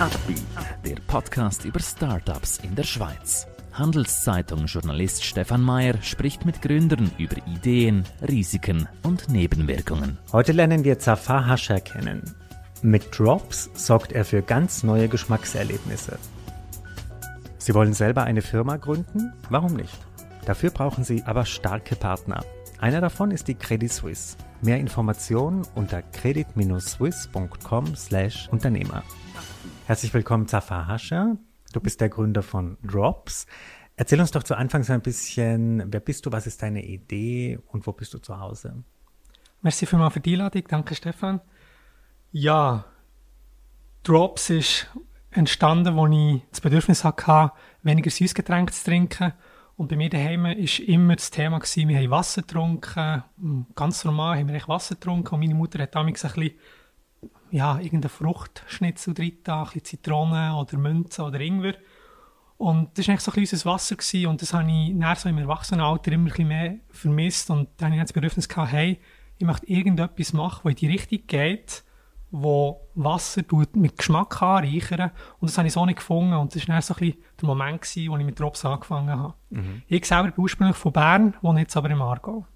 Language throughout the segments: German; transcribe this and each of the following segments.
Upbeat, der Podcast über Startups in der Schweiz. Handelszeitung-Journalist Stefan Mayer spricht mit Gründern über Ideen, Risiken und Nebenwirkungen. Heute lernen wir Zafar Hascher kennen. Mit Drops sorgt er für ganz neue Geschmackserlebnisse. Sie wollen selber eine Firma gründen? Warum nicht? Dafür brauchen Sie aber starke Partner. Einer davon ist die Credit Suisse. Mehr Informationen unter credit-swiss.com/Unternehmer. Herzlich willkommen, Zafar Hascher. Du bist der Gründer von Drops. Erzähl uns doch zu Anfang so ein bisschen, wer bist du, was ist deine Idee und wo bist du zu Hause? Merci vielmals für die Einladung. Danke, Stefan. Ja, Drops ist entstanden, als ich das Bedürfnis hatte, weniger Süßgetränke zu trinken und bei mir daheim war immer das Thema, wir haben Wasser getrunken. Ganz normal haben wir Wasser getrunken. Und meine Mutter hat damals ein bisschen, ja, irgendeine Fruchtschnitzel drin, ein bisschen Zitrone oder Münze oder Ingwer. Und das war eigentlich so ein unser Wasser. Gewesen. Und das habe ich nach so im Erwachsenenalter immer ein bisschen mehr vermisst. Und dann hatte ich das Bedürfnis, gehabt, hey, ich möchte irgendetwas machen, das in die Richtung geht wo Wasser mit Geschmack anreichern. Und das habe ich so nicht gefunden. Und das war dann so ein bisschen der Moment, gewesen, wo ich mit Drops angefangen habe. Mhm. Ich selber bin ursprünglich von Bern, wohne jetzt aber im Aargau.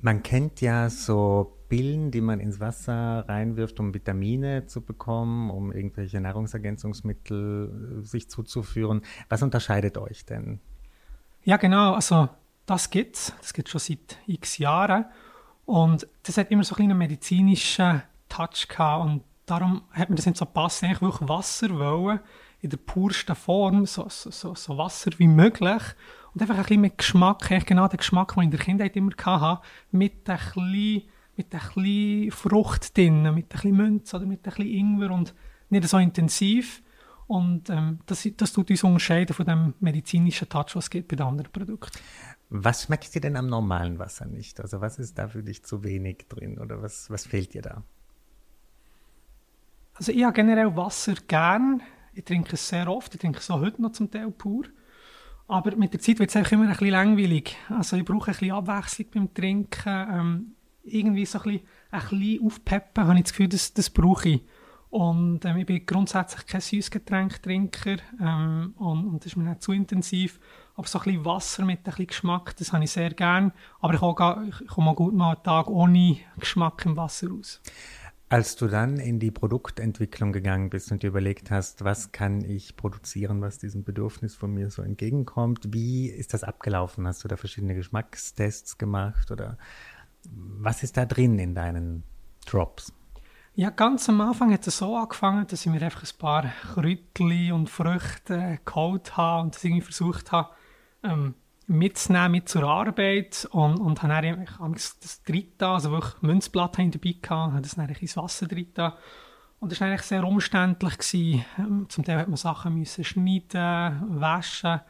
Man kennt ja so Pillen, die man ins Wasser reinwirft, um Vitamine zu bekommen, um irgendwelche Nahrungsergänzungsmittel äh, sich zuzuführen. Was unterscheidet euch denn? Ja, genau. Also, das gibt's. Das gibt schon seit x Jahren. Und das hat immer so einen medizinischen Touch gehabt und darum hat mir das nicht so gepasst. Eigentlich wirklich Wasser wollen, in der pursten Form, so, so, so, Wasser wie möglich. Und einfach ein bisschen mit Geschmack, genau den Geschmack, den ich in der Kindheit immer hatte, mit ein bisschen, mit ein bisschen Frucht drin, mit ein bisschen Münze oder mit ein bisschen Ingwer und nicht so intensiv. Und ähm, das, das tut uns unterscheiden von dem medizinischen Touch, was es gibt bei den anderen Produkten. Was schmeckt dir denn am normalen Wasser nicht? Also was ist da für dich zu wenig drin oder was, was fehlt dir da? Also ich habe generell Wasser gern. Ich trinke es sehr oft. Ich trinke es auch heute noch zum Teil pur. Aber mit der Zeit wird es immer ein bisschen langweilig. Also ich brauche ein bisschen Abwechslung beim Trinken. Ähm, irgendwie so ein bisschen, ein bisschen aufpeppen, habe ich das Gefühl, das, das brauche ich. Und ähm, ich bin grundsätzlich kein Süßgetränktrinker ähm, und, und das ist mir nicht zu intensiv. Aber so ein bisschen Wasser mit ein bisschen Geschmack, das habe ich sehr gern. Aber ich komme, komme gut mal einen Tag ohne Geschmack im Wasser aus. Als du dann in die Produktentwicklung gegangen bist und dir überlegt hast, was kann ich produzieren, was diesem Bedürfnis von mir so entgegenkommt, wie ist das abgelaufen? Hast du da verschiedene Geschmackstests gemacht oder was ist da drin in deinen Drops? Ja, ganz am Anfang hat es so angefangen, dass ich mir einfach ein paar Kräutchen und Früchte geholt habe und das irgendwie versucht habe, ähm, mitzunehmen mit zur Arbeit und, und habe dann das dritte, also wirklich Münzblatt dabei gehabt, habe das dann ins Wasser dritte. Und das war eigentlich sehr umständlich. Gewesen. Ähm, zum Teil hat man Sachen müssen schneiden, waschen.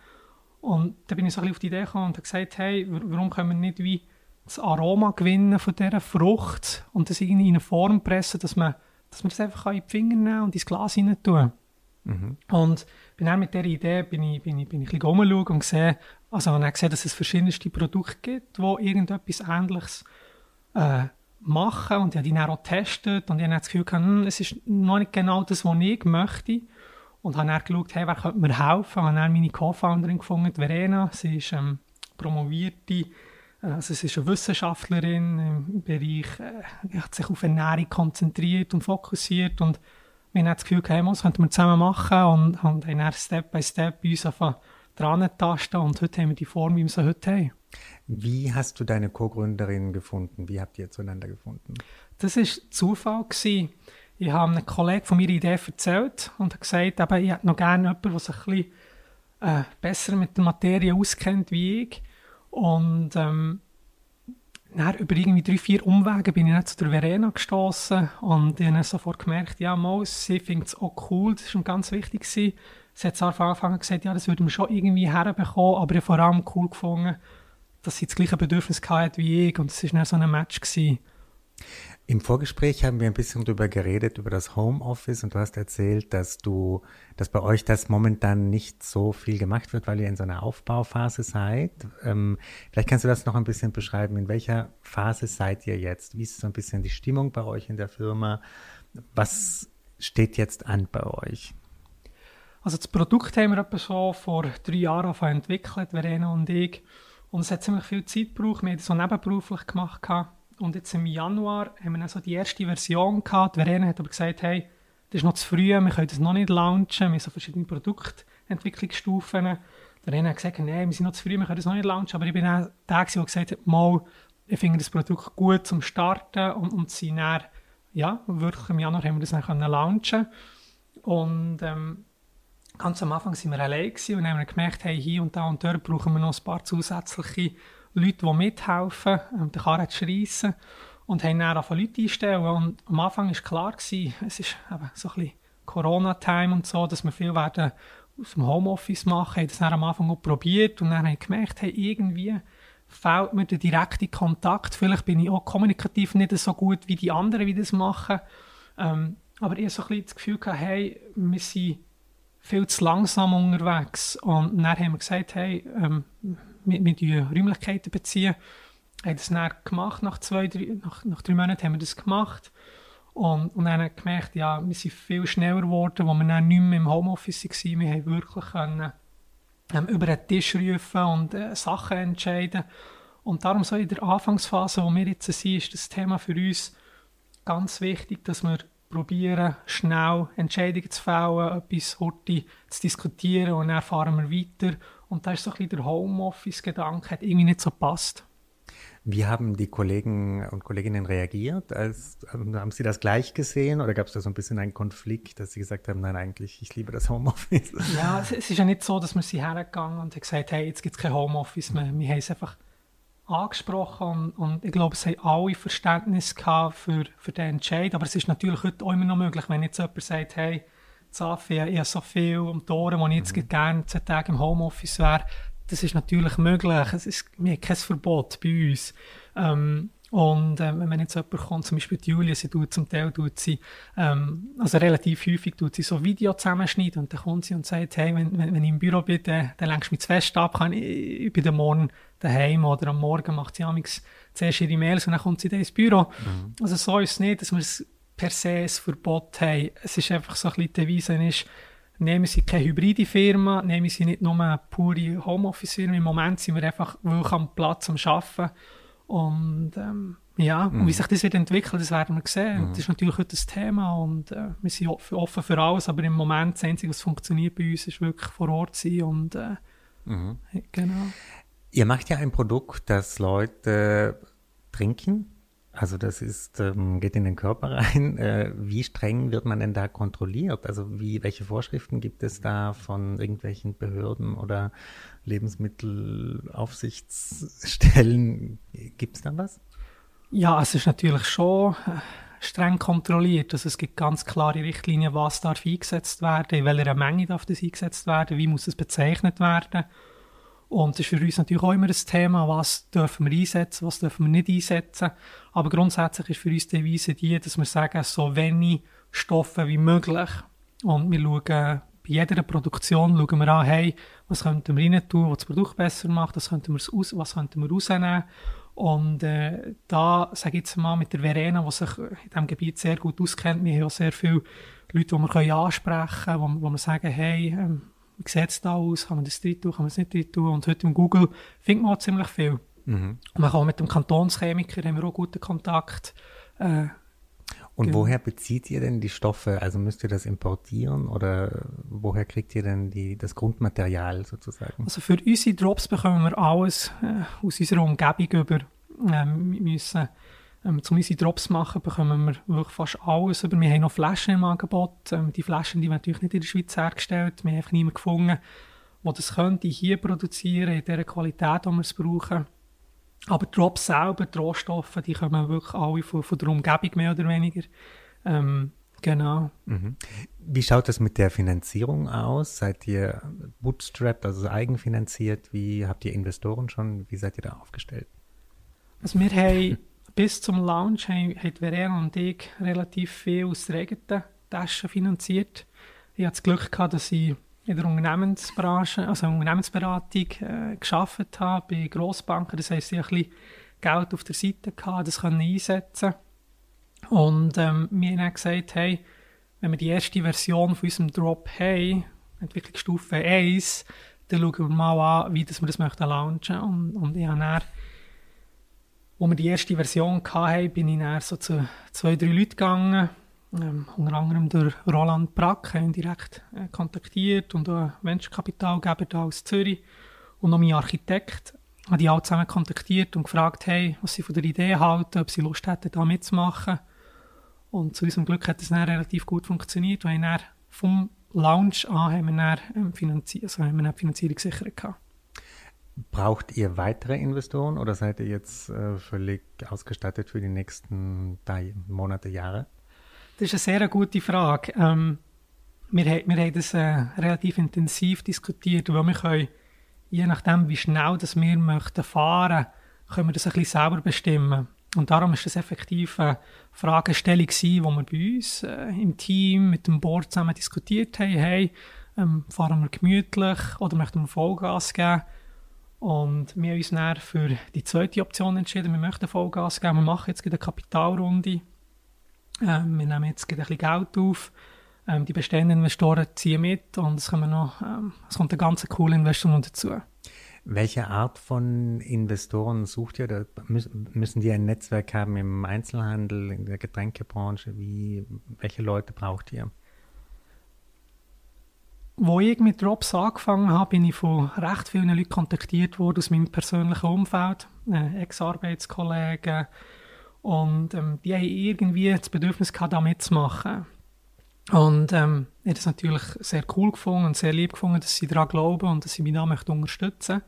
Und da bin ich so ein bisschen auf die Idee gekommen und habe gesagt, hey, warum können wir nicht wie das Aroma gewinnen von dieser Frucht und das irgendwie in eine Form pressen, dass man, dass man das einfach in die Finger nehmen und ins Glas rein tun. Mhm. Und bin dann mit dieser Idee bin ich, bin ich, bin ich ein bisschen rumschauen und gesehen, also habe gesehen, dass es verschiedenste Produkte gibt, die irgendetwas Ähnliches äh, machen und ich habe die dann auch getestet und ich habe das Gefühl gehabt, hm, es ist noch nicht genau das, was ich möchte und habe dann geschaut, hey, wer könnte mir helfen? Ich habe dann meine Co-Founderin gefunden, Verena, sie ist ähm, promovierte also sie ist eine Wissenschaftlerin im Bereich, äh, hat sich auf Ernährung konzentriert und fokussiert und wir haben das Gefühl, hey, das könnten wir zusammen machen und, und haben dann Step by Step bei uns dran tasten und heute haben wir die Form, wie wir sie heute haben. Wie hast du deine Co-Gründerin gefunden? Wie habt ihr zueinander gefunden? Das war Zufall. Gewesen. Ich habe einem Kollegen von meiner Idee erzählt und habe gesagt, eben, ich hätte noch gerne jemanden, der sich ein bisschen äh, besser mit der Materie auskennt wie ich. Und ähm, dann über irgendwie drei, vier Umwege bin ich dann zu der Verena gestoßen und ich habe sofort gemerkt, ja, mal, sie findet es auch cool, das war ganz wichtig. Gewesen. Sie hat zwar von Anfang an gesagt, ja, das würde man schon irgendwie herbekommen, aber ich vor allem cool gefunden, dass sie das gleiche Bedürfnis hatte wie ich und es war dann so ein Match. Gewesen. Im Vorgespräch haben wir ein bisschen darüber geredet, über das Homeoffice und du hast erzählt, dass du, dass bei euch das momentan nicht so viel gemacht wird, weil ihr in so einer Aufbauphase seid. Ähm, vielleicht kannst du das noch ein bisschen beschreiben. In welcher Phase seid ihr jetzt? Wie ist so ein bisschen die Stimmung bei euch in der Firma? Was steht jetzt an bei euch? Also das Produkt haben wir etwa so vor drei Jahren entwickelt, Verena und ich. Und es hat ziemlich viel Zeit gebraucht. Wir haben das so nebenberuflich gemacht. Und jetzt im Januar haben wir dann so die erste Version gehabt. Die Verena hat aber gesagt, hey, das ist noch zu früh, wir können das noch nicht launchen. Wir haben so verschiedene Produktentwicklungsstufen. Der Verena hat gesagt, nein, wir sind noch zu früh, wir können das noch nicht launchen. Aber ich bin auch der, der gesagt hat, mal, ich finde das Produkt gut zum Starten und, und sie dann, ja, wirklich im Januar haben wir das dann können launchen und ähm, ganz am Anfang waren wir allein und haben gemerkt, hey, hier und da und dort brauchen wir noch ein paar zusätzliche Leute, die mithelfen, ähm, den Karren zu schreissen und haben dann angefangen Leute einstellen und am Anfang war klar, gewesen, es ist eben so ein Corona-Time und so, dass wir viel werden aus dem Homeoffice machen, haben das dann am Anfang auch probiert und dann haben gemerkt, hey, irgendwie fehlt mir der direkte Kontakt. Vielleicht bin ich auch kommunikativ nicht so gut wie die anderen, die das machen. Ähm, aber ich habe so ein das Gefühl gehabt, hey, wir sind viel zu langsam unterwegs. Und dann haben wir gesagt, hey, ähm, wir, wir Räumlichkeiten beziehen. Haben das dann gemacht, nach zwei, drei, nach, nach drei Monaten haben wir das gemacht. Und, und dann haben wir gemerkt, ja, wir sind viel schneller geworden, als wir dann nicht mehr im Homeoffice waren. Wir haben wirklich können, ähm, über den Tisch rufen und äh, Sachen entscheiden. Und darum so in der Anfangsphase, wo wir jetzt sind, ist das Thema für uns ganz wichtig, dass wir probieren, schnell Entscheidungen zu fällen, etwas heute zu diskutieren und dann fahren wir weiter. Und da ist so ein bisschen der Homeoffice-Gedanke, hat irgendwie nicht so gepasst. Wie haben die Kollegen und Kolleginnen reagiert? Als, haben Sie das gleich gesehen oder gab es da so ein bisschen einen Konflikt, dass Sie gesagt haben, nein, eigentlich, ich liebe das Homeoffice? Ja, es, es ist ja nicht so, dass wir sie hergegangen und gesagt hey, jetzt gibt es kein Homeoffice mehr. Wir haben es einfach angesprochen und, und, ich glaube, es haben alle Verständnis gehabt für, für den Entscheid. Aber es ist natürlich heute auch immer noch möglich, wenn jetzt jemand sagt, hey, Zafi, ich habe so viel um die Ohren, wo ich jetzt mhm. gerne zehn Tage im Homeoffice wäre, das ist natürlich möglich. Es ist, wir haben kein Verbot bei uns. Ähm, und äh, wenn jetzt jemand kommt, zum Beispiel die Julia, sie tut zum Teil, tut sie, ähm, also relativ häufig tut sie so Video zusammenschneiden und dann kommt sie und sagt, hey, wenn, wenn, wenn ich im Büro bin, dann, dann lenkst du mich zu fest ab, kann ich, ich bin Morgen daheim oder am Morgen macht sie amigs zuerst ihre Mails und dann kommt sie dann ins Büro. Mhm. Also so ist es nicht, dass wir es per se ein Verbot haben. Es ist einfach so ein bisschen die Devise ist, nehmen Sie keine hybride Firma, nehmen Sie nicht nur eine pure Homeoffice-Firma. Im Moment sind wir einfach wirklich am Platz am Arbeiten und ähm, ja, mhm. und wie sich das wird entwickeln, das werden wir sehen. Mhm. Das ist natürlich heute das Thema und äh, wir sind offen für alles, aber im Moment das Einzige, was funktioniert bei uns, ist wirklich vor Ort sein und äh, mhm. genau. Ihr macht ja ein Produkt, das Leute trinken. Also das ist, ähm, geht in den Körper rein. Äh, wie streng wird man denn da kontrolliert? Also wie, welche Vorschriften gibt es da von irgendwelchen Behörden oder Lebensmittelaufsichtsstellen? Gibt es da was? Ja, es ist natürlich schon äh, streng kontrolliert. Also es gibt ganz klare Richtlinien, was darf eingesetzt werden, in welcher Menge darf das eingesetzt werden, wie muss es bezeichnet werden. Und das ist für uns natürlich auch immer ein Thema, was dürfen wir einsetzen, was dürfen wir nicht einsetzen. Aber grundsätzlich ist für uns die Devise die, dass wir sagen, so wenig Stoffe wie möglich. Und wir schauen bei jeder Produktion schauen wir an, hey, was könnten wir rein tun, was das Produkt besser macht, was könnten wir, aus, was könnten wir rausnehmen. Und äh, da, sage ich jetzt mal, mit der Verena, die sich in diesem Gebiet sehr gut auskennt, wir haben auch sehr viele Leute, die wir ansprechen können, wo, wo wir sagen, hey, ähm, wie sieht es da aus, kann man das drin tun, kann man es nicht drin tun. Und heute im Google findet man auch ziemlich viel. Mhm. Und man kann auch mit dem Kantonschemiker, haben wir auch guten Kontakt. Äh, und woher bezieht ihr denn die Stoffe? Also müsst ihr das importieren oder woher kriegt ihr denn die, das Grundmaterial sozusagen? Also für unsere Drops bekommen wir alles äh, aus unserer Umgebung über. Ähm, wir müssen, ähm, zum unsere Drops machen, bekommen wir wirklich fast alles über. Wir haben noch Flaschen im Angebot. Ähm, die Flaschen, die werden natürlich nicht in der Schweiz hergestellt. Wir haben einfach niemanden gefunden, der das könnte hier produzieren, in der Qualität, die wir es brauchen. Aber die Drops selber, die Rohstoffe, die kommen wirklich alle von, von der Umgebung mehr oder weniger. Ähm, genau. Mhm. Wie schaut das mit der Finanzierung aus? Seid ihr bootstrapped, also eigenfinanziert? Wie habt ihr Investoren schon? Wie seid ihr da aufgestellt? Also wir haben bis zum Launch haben, Verena und ich relativ viel aus der eigenen Tasche finanziert. Ich hatte das Glück gehabt, dass ich in der Unternehmensbranche, also Unternehmensberatung äh, geschafft habe, bei Grossbanken. Das heisst, ich hatte ein bisschen Geld auf der Seite, gehabt, das können einsetzen Und ähm, wir haben dann gesagt, hey, wenn wir die erste Version von unserem Drop haben, Entwicklungsstufe 1, dann schauen wir mal an, wie das wir das möchten launchen. Und, und ich habe dann, wo wir die erste Version hatten, bin ich dann so zu zwei, drei Leuten gegangen, ähm, unter anderem durch Roland Brack, ihn direkt äh, kontaktiert und auch Venture-Kapitalgeber aus Zürich und noch mein Architekt. Habe die alle zusammen kontaktiert und gefragt, hey, was sie von der Idee halten, ob sie Lust hätten, da mitzumachen. Und zu unserem Glück hat es dann relativ gut funktioniert, weil dann vom Launch an haben wir dann, ähm, finanziert, also haben wir dann Finanzierung gesichert gehabt. Braucht ihr weitere Investoren oder seid ihr jetzt äh, völlig ausgestattet für die nächsten drei Monate, Jahre? Das ist eine sehr gute Frage. Ähm, wir, wir haben das äh, relativ intensiv diskutiert, weil wir können, je nachdem, wie schnell das wir möchten fahren, können wir das ein bisschen selber bestimmen. Und darum ist das effektiv eine Fragestellung gewesen, wo wir bei uns äh, im Team mit dem Board zusammen diskutiert haben. Hey, ähm, fahren wir gemütlich oder möchten wir Vollgas geben? Und wir haben uns dann für die zweite Option entschieden. Wir möchten Vollgas geben. Wir machen jetzt eine Kapitalrunde. Ähm, wir nehmen jetzt ein bisschen Geld auf. Ähm, die bestehenden Investoren ziehen mit und es, kommen noch, ähm, es kommt eine ganz coole Investoren dazu. Welche Art von Investoren sucht ihr? Da müssen die ein Netzwerk haben im Einzelhandel, in der Getränkebranche? Wie, welche Leute braucht ihr? Wo ich mit Drops angefangen habe, bin ich von recht vielen Leuten kontaktiert worden aus meinem persönlichen Umfeld, äh, Ex-Arbeitskollegen. Und ähm, die haben irgendwie das Bedürfnis gehabt, da mitzumachen. Und ähm, ich habe es natürlich sehr cool gefunden und sehr lieb gefunden, dass sie daran glauben und dass sie mich da möchten unterstützen.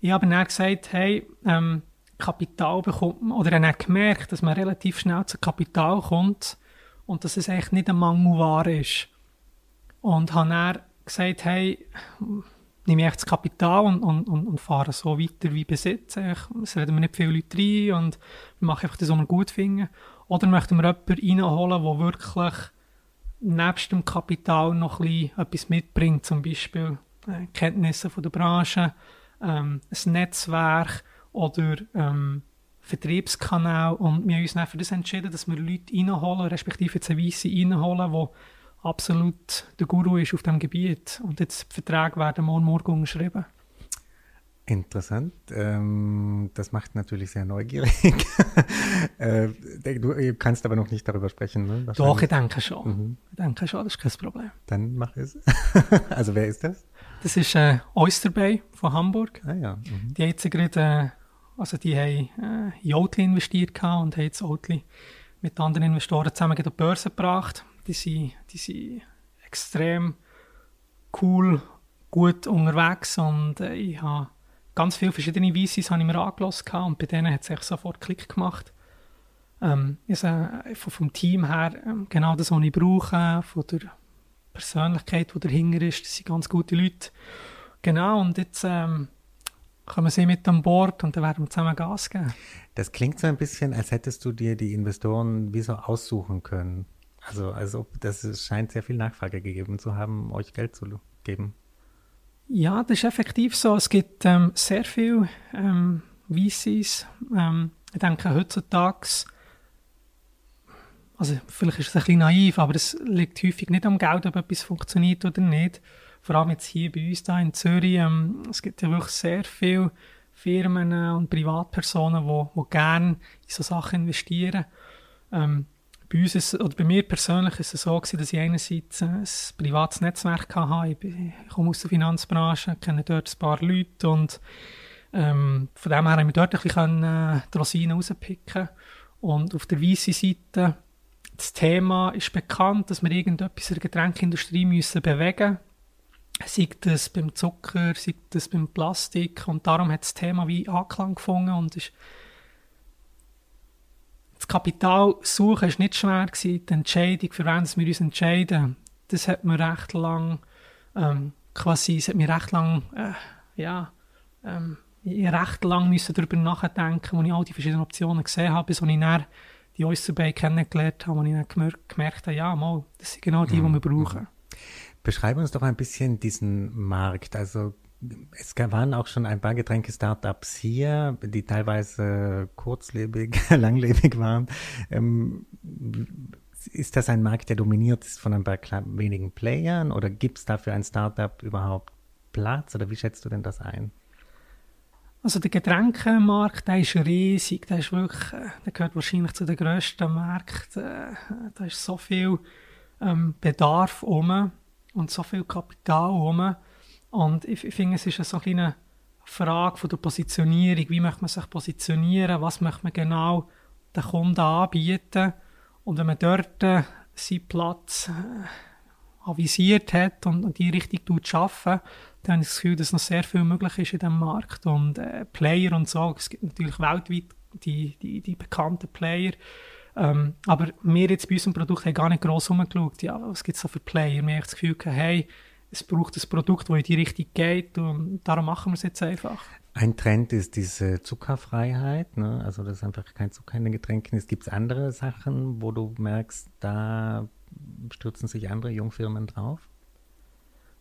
Ich habe dann gesagt, hey, ähm, Kapital bekommt man, oder er hat gemerkt, dass man relativ schnell zu Kapital kommt und dass es echt nicht ein Mangelware ist. Und habe dann gesagt, hey, nehme ich das Kapital und, und, und, und fahre so weiter wie bis jetzt. Es reden mir nicht viele Leute rein und wir machen einfach das, was wir gut finden. Oder möchten wir jemanden reinholen, der wirklich nebst dem Kapital noch etwas mitbringt, zum Beispiel äh, Kenntnisse von der Branche, ähm, ein Netzwerk oder ähm, Vertriebskanal und wir haben uns dann für das entschieden, dass wir Leute reinholen, respektive jetzt Weisse reinholen, die absolut der Guru ist auf dem Gebiet und jetzt die Verträge werden morgen, morgen unterschrieben. Interessant. Ähm, das macht natürlich sehr neugierig. äh, du kannst aber noch nicht darüber sprechen, ne? Doch, ich denke schon. Mhm. Ich denke schon, das ist kein Problem. Dann mach es. also wer ist das? Das ist äh, Oyster Bay von Hamburg. Ah ja. Mhm. Die haben jetzt gerade, äh, also die haben äh, in Oatly investiert und haben jetzt Oatly mit anderen Investoren zusammen auf die Börse gebracht. Die sind, die sind extrem cool, gut unterwegs und äh, ich habe ganz viele verschiedene VCs habe ich mir angelassen und bei denen hat es sofort Klick gemacht. Ähm, also, vom Team her ähm, genau das, was ich brauche, von der Persönlichkeit, die dahinter ist. Das sind ganz gute Leute. Genau, und jetzt ähm, kommen sie mit an Bord und dann werden wir zusammen Gas geben. Das klingt so ein bisschen, als hättest du dir die Investoren wie so aussuchen können. Also, als ob das scheint sehr viel Nachfrage gegeben zu haben, euch Geld zu geben. Ja, das ist effektiv so. Es gibt ähm, sehr viele ähm, VCs. Ähm, ich denke, heutzutage also vielleicht ist es ein bisschen naiv, aber es liegt häufig nicht am Geld, ob etwas funktioniert oder nicht. Vor allem jetzt hier bei uns da in Zürich. Ähm, es gibt ja wirklich sehr viele Firmen und Privatpersonen, die, die gerne in so Sachen investieren. Ähm, bei uns ist, oder bei mir persönlich ist es so gewesen, dass ich einerseits ein privates Netzwerk hatte. Ich komme aus der Finanzbranche, kenne dort ein paar Leute und ähm, von dem her haben wir dort ein äh, die Rosinen rauspicken Und auf der weißen Seite das Thema ist bekannt, dass wir irgendetwas in der Getränkindustrie müssen bewegen müssen. Sei das beim Zucker, sei das beim Plastik. Und darum hat das Thema wie Anklang gefunden und ist das Kapital suchen ist nicht schwer gewesen. Die Entscheidung, für wen wir uns entscheiden, das hat mir recht lang, ähm, quasi, es hat mir recht lang, äh, ja, ähm, ich recht lang müssen darüber nachdenken, als ich all die verschiedenen Optionen gesehen habe, bis ich dann die Oysterbay kennengelernt habe, wo ich dann gemerkt habe, ja, mal, das sind genau die, die wir mhm. brauchen. Beschreibe uns doch ein bisschen diesen Markt. Also es waren auch schon ein paar Getränke-Startups hier, die teilweise kurzlebig, langlebig waren. Ähm, ist das ein Markt, der dominiert ist von ein paar wenigen Playern oder gibt es dafür ein Startup überhaupt Platz oder wie schätzt du denn das ein? Also der Getränkemarkt, der ist riesig, der ist wirklich, äh, der gehört wahrscheinlich zu den grössten Märkten. Äh, da ist so viel ähm, Bedarf um und so viel Kapital um. Und ich, ich finde, es ist so eine Frage von der Positionierung. Wie möchte man sich positionieren? Was möchte man genau den Kunden anbieten? Und wenn man dort äh, seinen Platz äh, avisiert hat und, und die tut arbeiten, dann habe ich das Gefühl, dass noch sehr viel möglich ist in diesem Markt. Und äh, Player und so, es gibt natürlich weltweit die, die, die bekannten Player. Ähm, aber wir jetzt bei unserem Produkt haben gar nicht gross umgeschaut, ja, was gibt es da für Player. Wir haben das Gefühl hey, es braucht ein Produkt, das in die Richtung geht und darum machen wir es jetzt einfach. Ein Trend ist diese Zuckerfreiheit, ne? also dass einfach kein Zucker in den Getränken ist. Gibt es andere Sachen, wo du merkst, da stürzen sich andere Jungfirmen drauf?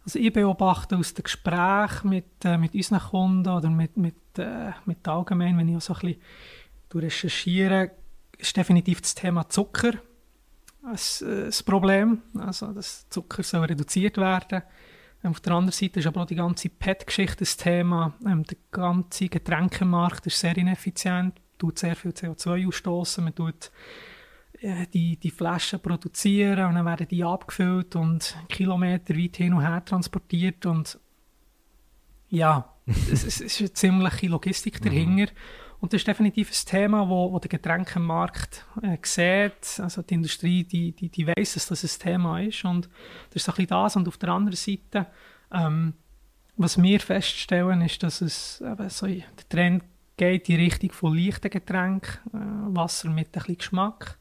Also ich beobachte aus den Gesprächen mit, äh, mit unseren Kunden oder mit, mit, äh, mit allgemein, wenn ich auch so ein bisschen recherchiere, ist definitiv das Thema Zucker ein, äh, ein Problem. Also, dass Zucker soll reduziert werden ähm, Auf der anderen Seite ist aber auch die ganze PET-Geschichte das Thema. Ähm, der ganze Getränkemarkt ist sehr ineffizient, tut sehr viel CO2 ausstoßen. Man tut äh, die, die Flaschen produzieren und dann werden die abgefüllt und Kilometer weit hin und her transportiert und ja, es, es ist eine ziemliche Logistik dahinter. Und das ist definitiv ein Thema, wo, wo der Getränkemarkt äh, sieht. Also die Industrie, die, die, die weiss, dass das ein Thema ist. Und das ist ein bisschen das. Und auf der anderen Seite, ähm, was wir feststellen, ist, dass es eben so, der Trend geht in die Richtung von leichten Getränken, äh, Wasser mit ein bisschen Geschmack.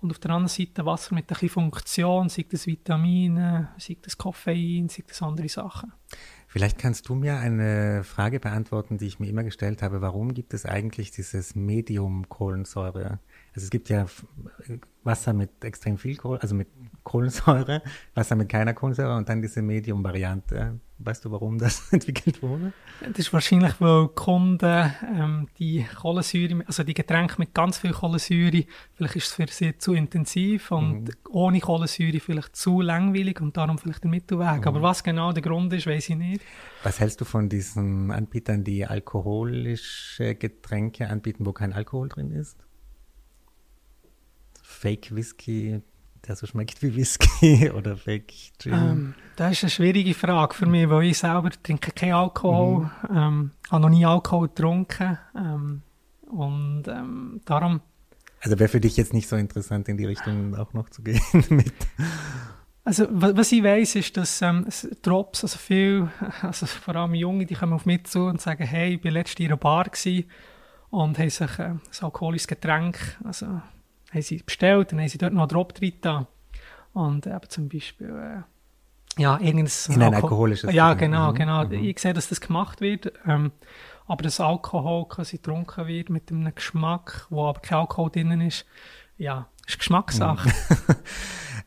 Und auf der anderen Seite Wasser mit ein bisschen Funktion, sei das Vitamine, sei das Koffein, sei das andere Sachen. Vielleicht kannst du mir eine Frage beantworten, die ich mir immer gestellt habe. Warum gibt es eigentlich dieses Medium Kohlensäure? Also es gibt ja Wasser mit extrem viel Kohl, also mit Kohlensäure, Wasser mit keiner Kohlensäure und dann diese Medium-Variante. Weißt du, warum das entwickelt wurde? Das ist wahrscheinlich, weil Kunden ähm, die Kohlensäure, also die Getränke mit ganz viel Kohlensäure, vielleicht ist es für sie zu intensiv und mhm. ohne Kohlensäure vielleicht zu langweilig und darum vielleicht der Mittelweg. Mhm. Aber was genau der Grund ist, weiß ich nicht. Was hältst du von diesen Anbietern, die alkoholische Getränke anbieten, wo kein Alkohol drin ist? Fake Whisky, der so schmeckt wie Whisky oder Fake Gin? Ähm, das ist eine schwierige Frage für mich, weil ich selber trinke keinen Alkohol, mhm. ähm, habe noch nie Alkohol getrunken ähm, und ähm, darum... Also wäre für dich jetzt nicht so interessant, in die Richtung auch noch zu gehen mit... Also was ich weiß ist, dass ähm, Drops, also viel, also vor allem Junge, die kommen auf mich zu und sagen, hey, ich war letztes in einer Bar und haben sich äh, ein alkoholisches Getränk, also haben sie bestellt, dann haben sie dort noch einen Drop drin Und eben zum Beispiel, äh, ja, irgendein... In ein alkoholisches Ja, genau, mhm. genau. Mhm. Ich sehe, dass das gemacht wird. Ähm, aber das Alkohol quasi getrunken wird mit einem Geschmack, wo aber kein Alkohol drin ist, ja, ist Geschmackssache. Mhm.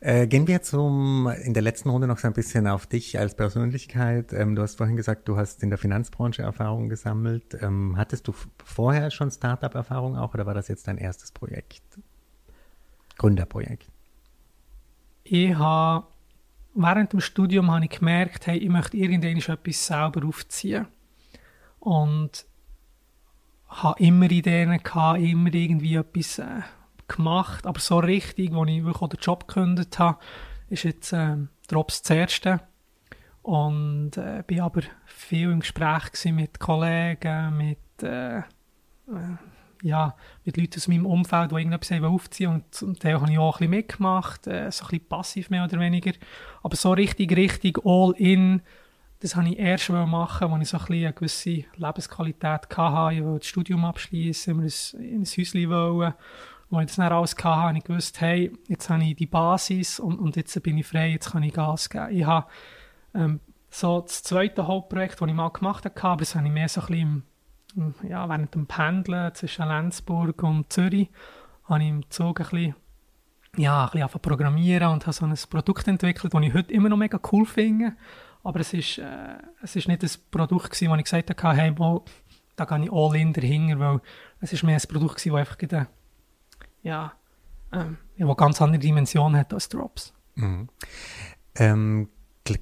äh, gehen wir zum, in der letzten Runde noch so ein bisschen auf dich als Persönlichkeit. Ähm, du hast vorhin gesagt, du hast in der Finanzbranche Erfahrungen gesammelt. Ähm, hattest du vorher schon Startup-Erfahrung auch oder war das jetzt dein erstes Projekt? Gründerprojekt? Ich habe während dem Studium habe ich gemerkt, hey, ich möchte irgendwann etwas selber aufziehen. Und habe immer Ideen gehabt, immer irgendwie etwas äh, gemacht, aber so richtig, wo ich wirklich den Job gekündigt habe, ist jetzt äh, Drops das erste. Und äh, bin aber viel im Gespräch mit Kollegen, mit äh, äh ja, mit Leuten aus meinem Umfeld, die irgendetwas aufziehen und, und da habe ich auch ein bisschen mitgemacht, äh, so ein bisschen passiv mehr oder weniger. Aber so richtig, richtig all in, das habe ich erst machen, als ich so ein bisschen eine gewisse Lebensqualität hatte. Ich wollte das Studium abschließen, wir in ein Häuschen wollen. Als ich das dann alles hatte, habe ich gewusst, hey, jetzt habe ich die Basis und, und jetzt bin ich frei, jetzt kann ich Gas geben. Ich habe ähm, so das zweite Hauptprojekt, das ich mal gemacht habe, das habe ich mehr so ein bisschen im ja, während dem Pendeln zwischen Lenzburg und Zürich habe ich im Zug ein bisschen, ja, ein bisschen programmieren und habe so ein Produkt entwickelt, das ich heute immer noch mega cool finde. Aber es ist, äh, es ist nicht ein Produkt gewesen, wo ich gesagt habe, hey, wo, da gehe ich all in dahinter, weil es ist mehr ein Produkt gewesen, das einfach eine, ja, ähm, ja, wo ganz andere Dimensionen hat als Drops. Mhm. Ähm,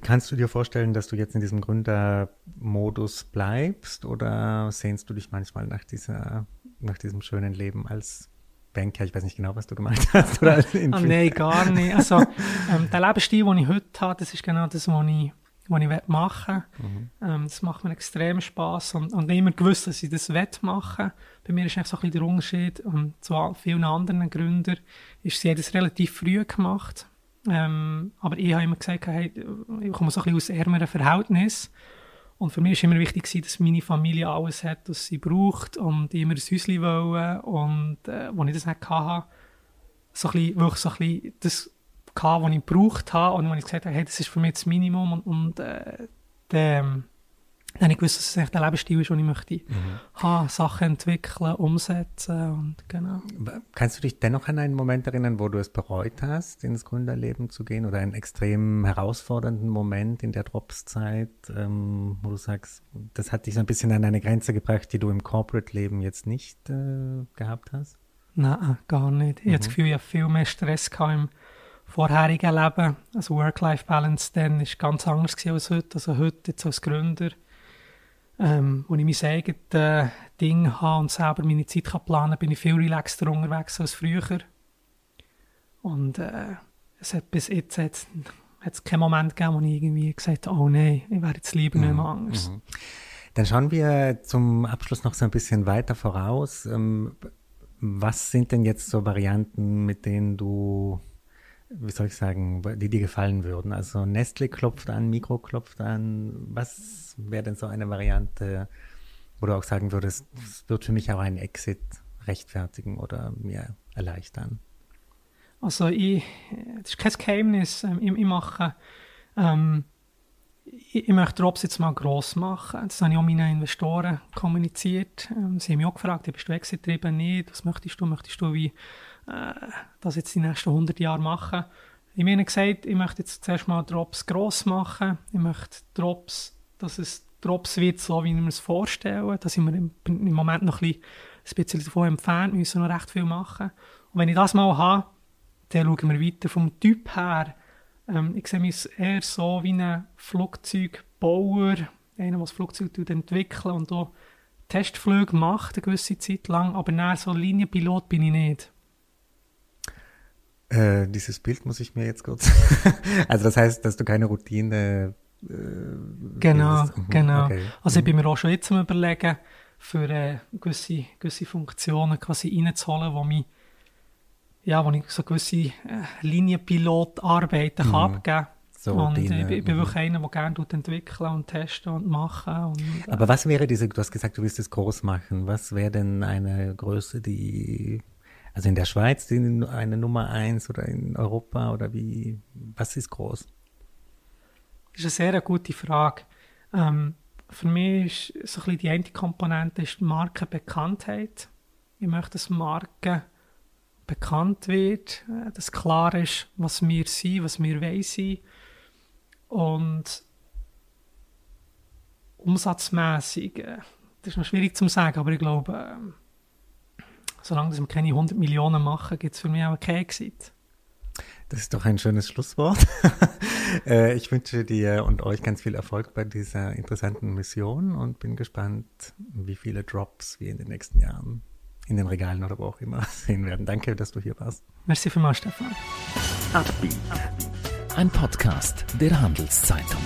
kannst du dir vorstellen, dass du jetzt in diesem Gründermodus bleibst oder sehnst du dich manchmal nach dieser, nach diesem schönen Leben als Banker? Ich weiß nicht genau, was du gemeint hast. Oder ah, nein, gar nicht. Also, ähm, der Lebensstil, den ich heute habe, das ist genau das, was ich was ich machen will. Mhm. Ähm, das macht mir extrem Spass und, und immer gewusst, dass ich das machen Bei mir ist eigentlich so ein bisschen der Unterschied und zu vielen anderen Gründern ist sie das relativ früh gemacht. Ähm, aber ich habe immer gesagt, hey, ich komme so ein bisschen aus ärmeren Verhältnissen und für mich war immer wichtig, dass meine Familie alles hat, was sie braucht und immer ein Häuschen wollen und äh, als ich das nicht hatte, so ein bisschen, wirklich so ein bisschen das gehabt, was ich gebraucht habe. Und wo ich gesagt habe, hey, das ist für mich das Minimum. Und, und äh, dann, dann habe ich gewusst, dass es der Lebensstil ist, den ich möchte mhm. haben, Sachen entwickeln, umsetzen und genau. Kannst du dich dennoch an einen Moment erinnern, wo du es bereut hast, ins Gründerleben zu gehen oder einen extrem herausfordernden Moment in der Drops-Zeit, ähm, wo du sagst, das hat dich so ein bisschen an eine Grenze gebracht, die du im Corporate-Leben jetzt nicht äh, gehabt hast? Nein, gar nicht. Ich mhm. habe das Gefühl, ich habe viel mehr Stress im vorherigen Leben. Also Work-Life-Balance dann ist ganz anders als heute. Also heute jetzt als Gründer, ähm, wo ich mein eigenes äh, Ding habe und selber meine Zeit kann planen kann, bin ich viel relaxter unterwegs als früher. Und äh, es hat bis jetzt hat es keinen Moment gegeben, wo ich irgendwie gesagt habe, oh nein, ich wäre jetzt lieber mhm. nicht mehr anders. Mhm. Dann schauen wir zum Abschluss noch so ein bisschen weiter voraus. Ähm, was sind denn jetzt so Varianten, mit denen du wie soll ich sagen, die dir gefallen würden? Also Nestle klopft an, Mikro klopft an. Was wäre denn so eine Variante, wo du auch sagen würdest, es wird für mich auch einen Exit rechtfertigen oder mir erleichtern? Also ich, das ist kein Geheimnis. Ähm, ich, ich mache, ähm, ich, ich, möchte Drops jetzt mal gross machen. Das habe ich auch meinen Investoren kommuniziert. Ähm, sie haben mich auch gefragt, bist du Exit-Trieben? Nicht. Was möchtest du? Möchtest du wie äh, das jetzt die nächsten 100 Jahre machen. Ich ihnen gesagt, ich möchte jetzt zuerst mal Drops gross machen. Ich möchte Drops, dass es Drops wird, so wie ich mir es vorstelle. Da sind wir im, im Moment noch ein bisschen, davon entfernt, müssen noch recht viel machen. Und wenn ich das mal habe, dann schauen wir weiter vom Typ her. Ähm, ich sehe mich eher so wie ein Flugzeugbauer, einer, der das Flugzeug entwickelt und auch Testflüge macht, eine gewisse Zeit lang, aber nein, so Linienpilot bin ich nicht. Äh, dieses Bild muss ich mir jetzt kurz. also das heißt, dass du keine Routine. Äh, genau, mhm, genau. Okay. Also ich bin mir auch schon jetzt am überlegen, für äh, gewisse, gewisse Funktionen quasi reinzuholen, wo mich ja, wo ich so gewisse äh, Linienpilotarbeiten mhm. abgeben kann. So und Routine. ich, ich bin mhm. wirklich einer, der gerne entwickeln und testen und machen. Und, äh. Aber was wäre diese, du hast gesagt, du willst es groß machen. Was wäre denn eine Größe, die also in der Schweiz eine Nummer eins oder in Europa oder wie, was ist groß? Das ist eine sehr gute Frage. Ähm, für mich ist so ein bisschen die eine Komponente ist die Markenbekanntheit. Ich möchte, dass Marke bekannt wird, äh, dass klar ist, was wir sind, was wir sein. Und umsatzmäßig, äh, das ist noch schwierig zu sagen, aber ich glaube, ähm, solange wir keine 100 Millionen machen, gibt es für mich auch keinen Exit. Das ist doch ein schönes Schlusswort. Äh, ich wünsche dir und euch ganz viel Erfolg bei dieser interessanten Mission und bin gespannt, wie viele Drops wir in den nächsten Jahren in den Regalen oder wo auch immer sehen werden. Danke, dass du hier warst. Merci vielmals, Stefan. Ein Podcast der Handelszeitung.